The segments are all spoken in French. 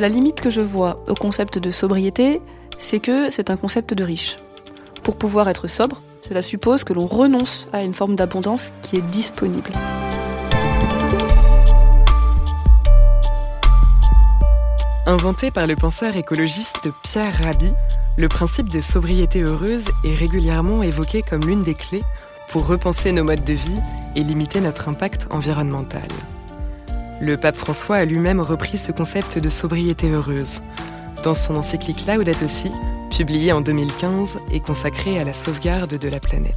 La limite que je vois au concept de sobriété, c'est que c'est un concept de riche. Pour pouvoir être sobre, cela suppose que l'on renonce à une forme d'abondance qui est disponible. Inventé par le penseur écologiste Pierre Rabhi, le principe de sobriété heureuse est régulièrement évoqué comme l'une des clés pour repenser nos modes de vie et limiter notre impact environnemental. Le pape François a lui-même repris ce concept de sobriété heureuse dans son encyclique Laudato Si, publié en 2015 et consacré à la sauvegarde de la planète.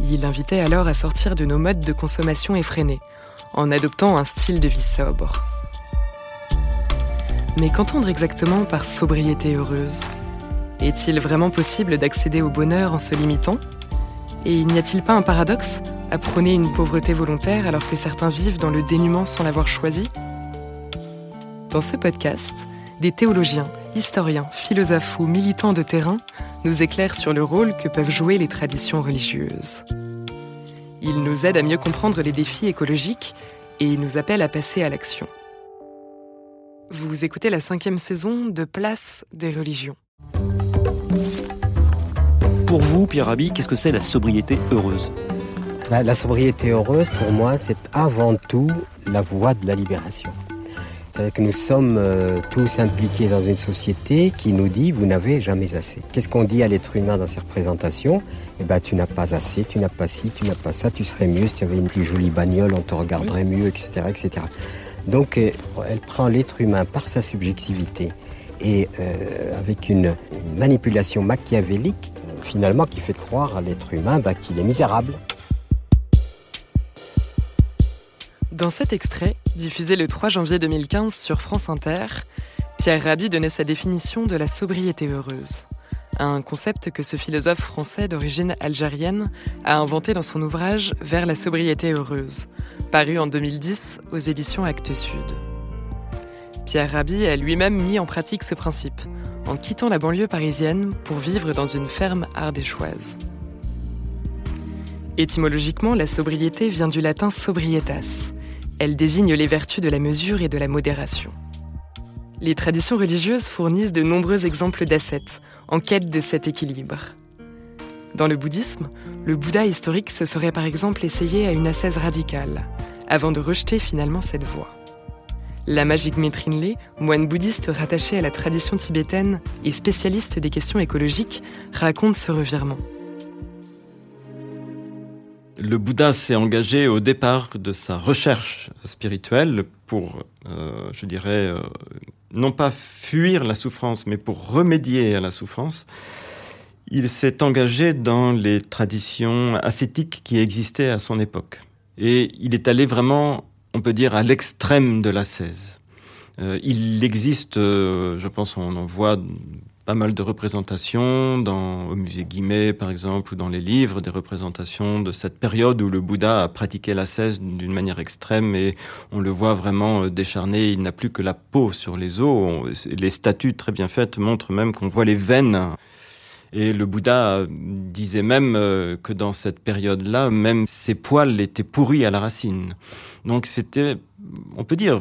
Il invitait alors à sortir de nos modes de consommation effrénés, en adoptant un style de vie sobre. Mais qu'entendre exactement par sobriété heureuse? Est-il vraiment possible d'accéder au bonheur en se limitant? Et n'y a-t-il pas un paradoxe à prôner une pauvreté volontaire alors que certains vivent dans le dénuement sans l'avoir choisi? Dans ce podcast, des théologiens, historiens, philosophes ou militants de terrain nous éclairent sur le rôle que peuvent jouer les traditions religieuses. Ils nous aident à mieux comprendre les défis écologiques et nous appellent à passer à l'action. Vous écoutez la cinquième saison de Place des religions. Pour vous, Pierre Rabhi, qu'est-ce que c'est la sobriété heureuse la, la, sobriété heureuse, pour moi, c'est avant tout la voie de la libération. C'est-à-dire que nous sommes euh, tous impliqués dans une société qui nous dit vous n'avez jamais assez. Qu'est-ce qu'on dit à l'être humain dans ses représentations Eh ben, tu n'as pas assez, tu n'as pas ci, tu n'as pas ça, tu serais mieux si tu avais une plus jolie bagnole, on te regarderait mieux, etc., etc. Donc euh, elle prend l'être humain par sa subjectivité et euh, avec une, manipulation machiavélique, finalement, qui fait croire à l'être humain bah, qu'il est misérable. Dans cet extrait, diffusé le 3 janvier 2015 sur France Inter, Pierre Rabhi donnait sa définition de la sobriété heureuse, un concept que ce philosophe français d'origine algérienne a inventé dans son ouvrage Vers la sobriété heureuse, paru en 2010 aux éditions Actes Sud. Pierre Rabhi a lui-même mis en pratique ce principe, en quittant la banlieue parisienne pour vivre dans une ferme ardéchoise. Étymologiquement, la sobriété vient du latin sobrietas. Elle désigne les vertus de la mesure et de la modération. Les traditions religieuses fournissent de nombreux exemples d'ascètes, en quête de cet équilibre. Dans le bouddhisme, le Bouddha historique se serait par exemple essayé à une ascèse radicale, avant de rejeter finalement cette voie. La magique Trinley, moine bouddhiste rattaché à la tradition tibétaine et spécialiste des questions écologiques, raconte ce revirement. Le Bouddha s'est engagé au départ de sa recherche spirituelle pour, euh, je dirais, euh, non pas fuir la souffrance, mais pour remédier à la souffrance. Il s'est engagé dans les traditions ascétiques qui existaient à son époque. Et il est allé vraiment, on peut dire, à l'extrême de l'ascèse. Euh, il existe, euh, je pense, on en voit pas mal de représentations dans, au musée Guimet, par exemple, ou dans les livres, des représentations de cette période où le Bouddha a pratiqué l'ascèse d'une manière extrême et on le voit vraiment euh, décharné. Il n'a plus que la peau sur les os. Les statues très bien faites montrent même qu'on voit les veines. Et le Bouddha disait même euh, que dans cette période-là, même ses poils étaient pourris à la racine. Donc c'était, on peut dire,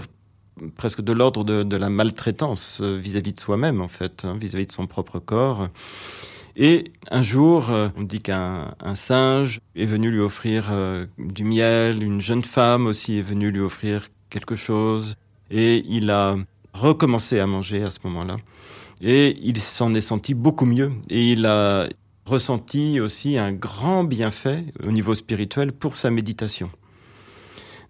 presque de l'ordre de, la maltraitance euh, vis-à-vis -vis de soi-même, en fait, hein, vis-à-vis -vis de son propre corps. Et un jour, euh, on dit qu'un singe est venu lui offrir euh, du miel, une jeune femme aussi est venue lui offrir quelque chose, et il a recommencé à manger à ce moment-là. Et il s'en est senti beaucoup mieux, et il a ressenti aussi un grand bienfait au niveau spirituel pour sa méditation.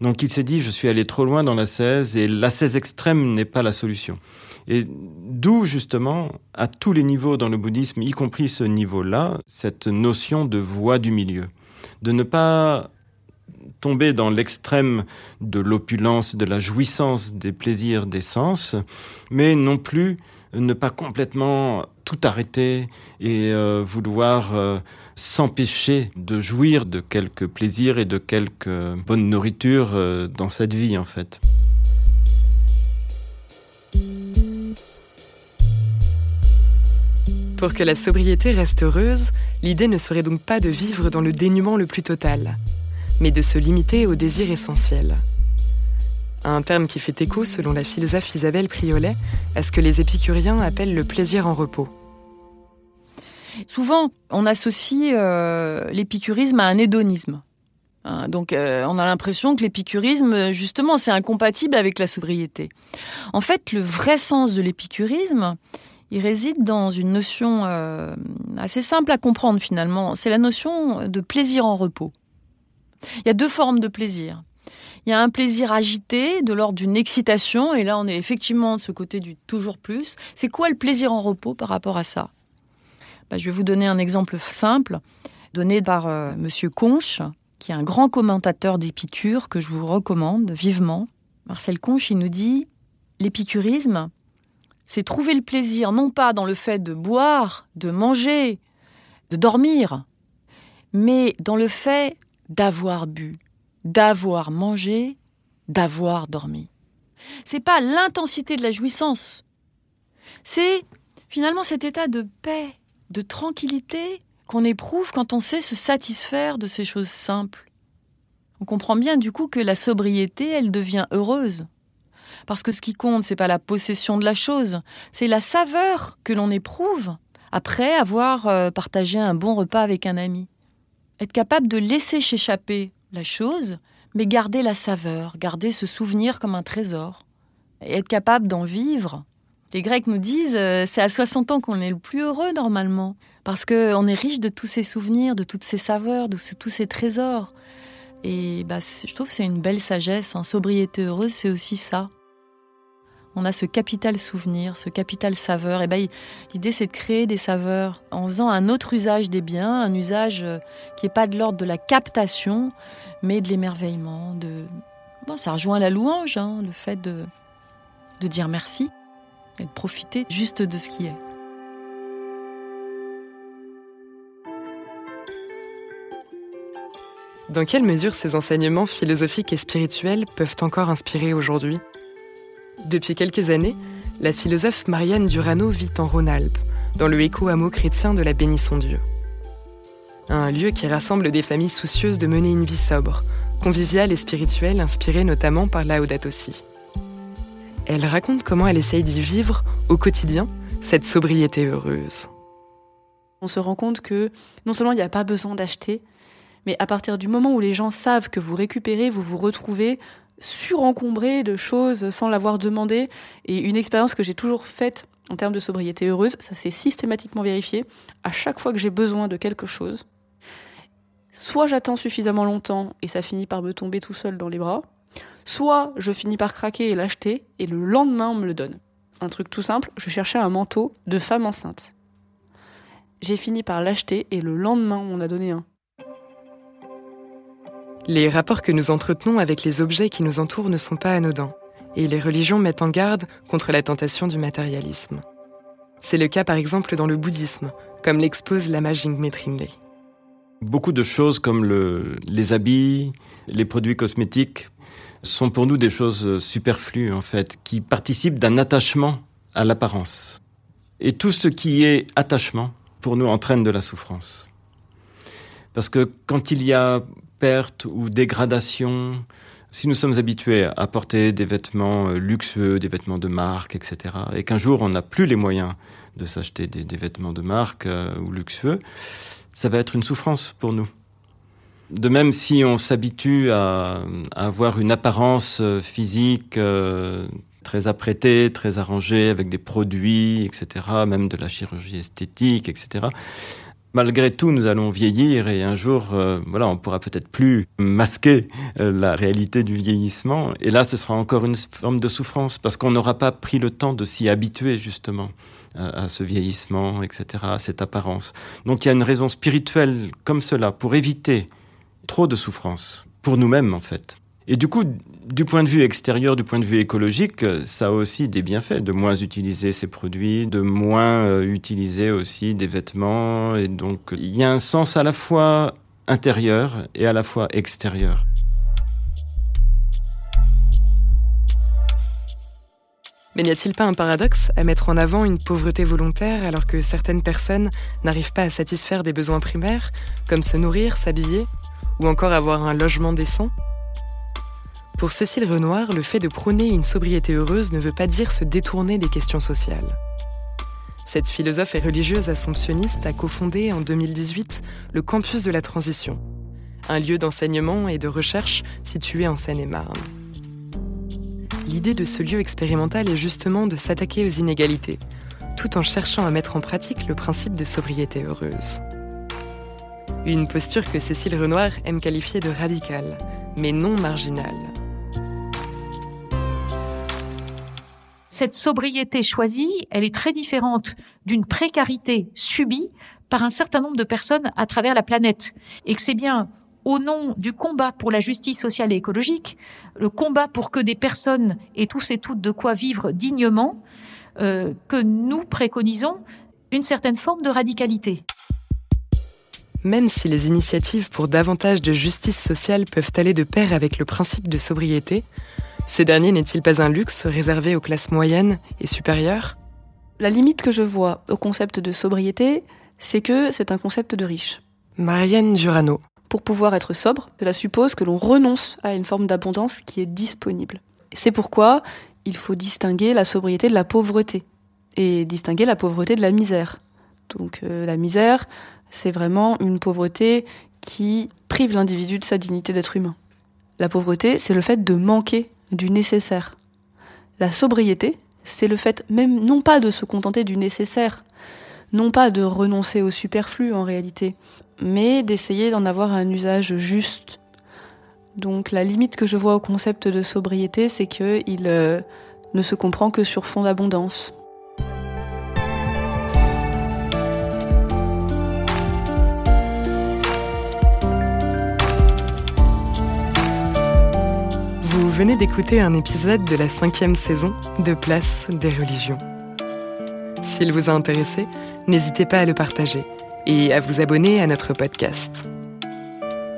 Donc il s'est dit, je suis allé trop loin dans l'ascèse et l'ascèse extrême n'est pas la solution. Et d'où justement, à tous les niveaux dans le bouddhisme, y compris ce niveau-là, cette notion de voie du milieu. De ne pas tomber dans l'extrême de l'opulence, de la jouissance des plaisirs des sens, mais non plus ne pas complètement tout arrêter et euh, vouloir euh, s'empêcher de jouir de quelques plaisirs et de quelques bonnes nourritures euh, dans cette vie en fait. Pour que la sobriété reste heureuse, l'idée ne serait donc pas de vivre dans le dénuement le plus total, mais de se limiter aux désirs essentiels. Un terme qui fait écho, selon la philosophe Isabelle Priolet, à ce que les épicuriens appellent le plaisir en repos. Souvent, on associe euh, l'épicurisme à un hédonisme. Hein, donc, euh, on a l'impression que l'épicurisme, justement, c'est incompatible avec la sobriété. En fait, le vrai sens de l'épicurisme, il réside dans une notion euh, assez simple à comprendre finalement. C'est la notion de plaisir en repos. Il y a deux formes de plaisir. Il y a un plaisir agité, de l'ordre d'une excitation, et là on est effectivement de ce côté du toujours plus. C'est quoi le plaisir en repos par rapport à ça? Bah, Je vais vous donner un exemple simple, donné par euh, Monsieur Conche, qui est un grand commentateur d'Épicure que je vous recommande vivement. Marcel Conche, il nous dit l'épicurisme, c'est trouver le plaisir non pas dans le fait de boire, de manger, de dormir, mais dans le fait d'avoir bu, d'avoir mangé, d'avoir dormi. C'est pas l'intensité de la jouissance. C'est finalement cet état de paix, de tranquillité qu'on éprouve quand on sait se satisfaire de ces choses simples. On comprend bien du coup que la sobriété, elle devient heureuse. Parce que ce qui compte, c'est pas la possession de la chose, c'est la saveur que l'on éprouve après avoir euh, partagé un bon repas avec un ami. Être capable de laisser s'échapper la chose, mais garder la saveur, garder ce souvenir comme un trésor, et être capable d'en vivre. Les Grecs nous disent, euh, c'est à 60 ans qu'on est le plus heureux normalement, parce qu'on est riche de tous ces souvenirs, de toutes ces saveurs, de tous ces trésors. Et bah, je trouve que c'est une belle sagesse. Hein. Sobriété heureuse, c'est aussi ça on a ce capital souvenir, ce capital saveur. Et ben, l'idée, c'est de créer des saveurs en faisant un autre usage des biens, un usage euh, qui n'est pas de l'ordre de la captation, mais de l'émerveillement. De... Bon, ça rejoint la louange, hein, le fait de, de dire merci et de profiter juste de ce qui est. Dans quelle mesure ces enseignements philosophiques et spirituels peuvent encore inspirer aujourd'hui? Depuis quelques années, la philosophe Marianne Durano vit en Rhône-Alpes, dans le éco-hameau chrétien de la Bénisson-Dieu. Un lieu qui rassemble des familles soucieuses de mener une vie sobre, conviviale et spirituelle, inspirée notamment par Laudato. Elle raconte comment elle essaye d'y vivre au quotidien cette sobriété heureuse. On se rend compte que non seulement il n'y a pas besoin d'acheter, mais à partir du moment où les gens savent que vous récupérez, vous vous retrouvez surencombré de choses sans l'avoir demandé. Et une expérience que j'ai toujours faite en termes de sobriété heureuse, ça s'est systématiquement vérifié. À chaque fois que j'ai besoin de quelque chose, soit j'attends suffisamment longtemps et ça finit par me tomber tout seul dans les bras, soit je finis par craquer et l'acheter et le lendemain on me le donne. Un truc tout simple, je cherchais un manteau de femme enceinte. J'ai fini par l'acheter et le lendemain on a donné un. Les rapports que nous entretenons avec les objets qui nous entourent ne sont pas anodins, et les religions mettent en garde contre la tentation du matérialisme. C'est le cas par exemple dans le bouddhisme, comme l'expose Lama Jingme Trinley. Beaucoup de choses comme les habits, les produits cosmétiques sont pour nous des choses superflues en fait, qui participent d'un attachement à l'apparence. Et tout ce qui est attachement, pour nous, entraîne de la souffrance. Parce que quand il y a perte ou dégradation, si nous sommes habitués à porter des vêtements euh, luxueux, des vêtements de marque, etc., et qu'un jour on n'a plus les moyens de s'acheter des, vêtements de marque euh, ou luxueux, ça va être une souffrance pour nous. De même, si on s'habitue à, avoir une apparence euh, physique très apprêtée, très arrangée, avec des produits, etc., même de la chirurgie esthétique, etc., malgré tout, nous allons vieillir et un jour, euh, voilà, on pourra peut-être plus masquer euh, la réalité du vieillissement. Et là, ce sera encore une forme de souffrance parce qu'on n'aura pas pris le temps de s'y habituer justement à, ce vieillissement, etc., à cette apparence. Donc, il y a une raison spirituelle comme cela pour éviter trop de souffrance pour nous-mêmes en fait. Et du coup, du point de vue extérieur, du point de vue écologique, ça a aussi des bienfaits de moins utiliser ces produits, de moins euh, utiliser aussi des vêtements. Et donc, il y a un sens à la fois intérieur et à la fois extérieur. Mais n'y a-t-il pas un paradoxe à mettre en avant une pauvreté volontaire alors que certaines personnes n'arrivent pas à satisfaire des besoins primaires, comme se nourrir, s'habiller, ou encore avoir un logement décent? Pour Cécile Renoir, le fait de prôner une sobriété heureuse ne veut pas dire se détourner des questions sociales. Cette philosophe et religieuse assomptionniste a cofondé en 2018 le Campus de la Transition, un lieu d'enseignement et de recherche situé en Seine-et-Marne. L'idée de ce lieu expérimental est justement de s'attaquer aux inégalités, tout en cherchant à mettre en pratique le principe de sobriété heureuse. Une posture que Cécile Renoir aime qualifier de radicale, mais non marginale. Cette sobriété choisie, elle est très différente d'une précarité subie par un certain nombre de personnes à travers la planète. Et que c'est bien au nom du combat pour la justice sociale et écologique, le combat pour que des personnes aient tous et toutes de quoi vivre dignement, euh, que nous préconisons une certaine forme de radicalité. Même si les initiatives pour davantage de justice sociale peuvent aller de pair avec le principe de sobriété, ce dernier n'est-il pas un luxe réservé aux classes moyennes et supérieures? La limite que je vois au concept de sobriété, c'est que c'est un concept de riche. Marianne Durano, pour pouvoir être sobre, cela suppose que l'on renonce à une forme d'abondance qui est disponible. C'est pourquoi il faut distinguer la sobriété de la pauvreté et distinguer la pauvreté de la misère. Donc euh, la misère, c'est vraiment une pauvreté qui prive l'individu de sa dignité d'être humain. La pauvreté, c'est le fait de manquer du nécessaire. La sobriété, c'est le fait même non pas de se contenter du nécessaire, non pas de renoncer au superflu en réalité, mais d'essayer d'en avoir un usage juste. Donc la limite que je vois au concept de sobriété, c'est qu'il euh, ne se comprend que sur fond d'abondance. Venez d'écouter un épisode de la cinquième saison de Place des religions. S'il vous a intéressé, n'hésitez pas à le partager et à vous abonner à notre podcast.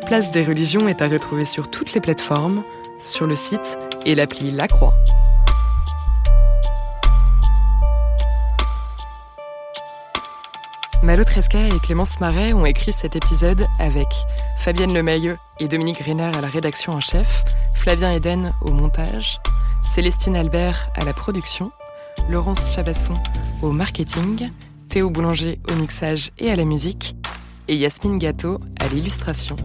Place des religions est à retrouver sur toutes les plateformes, sur le site et l'appli La Croix. Malo Tresca et Clémence Marais ont écrit cet épisode avec Fabienne Lemayeux et Dominique Griner à la rédaction en chef, Flavien Eden au montage, Célestine Albert à la production, Laurence Chabasson au marketing Théo Boulanger au mixage et à la musique, et Yasmine Gâteau à l'illustration.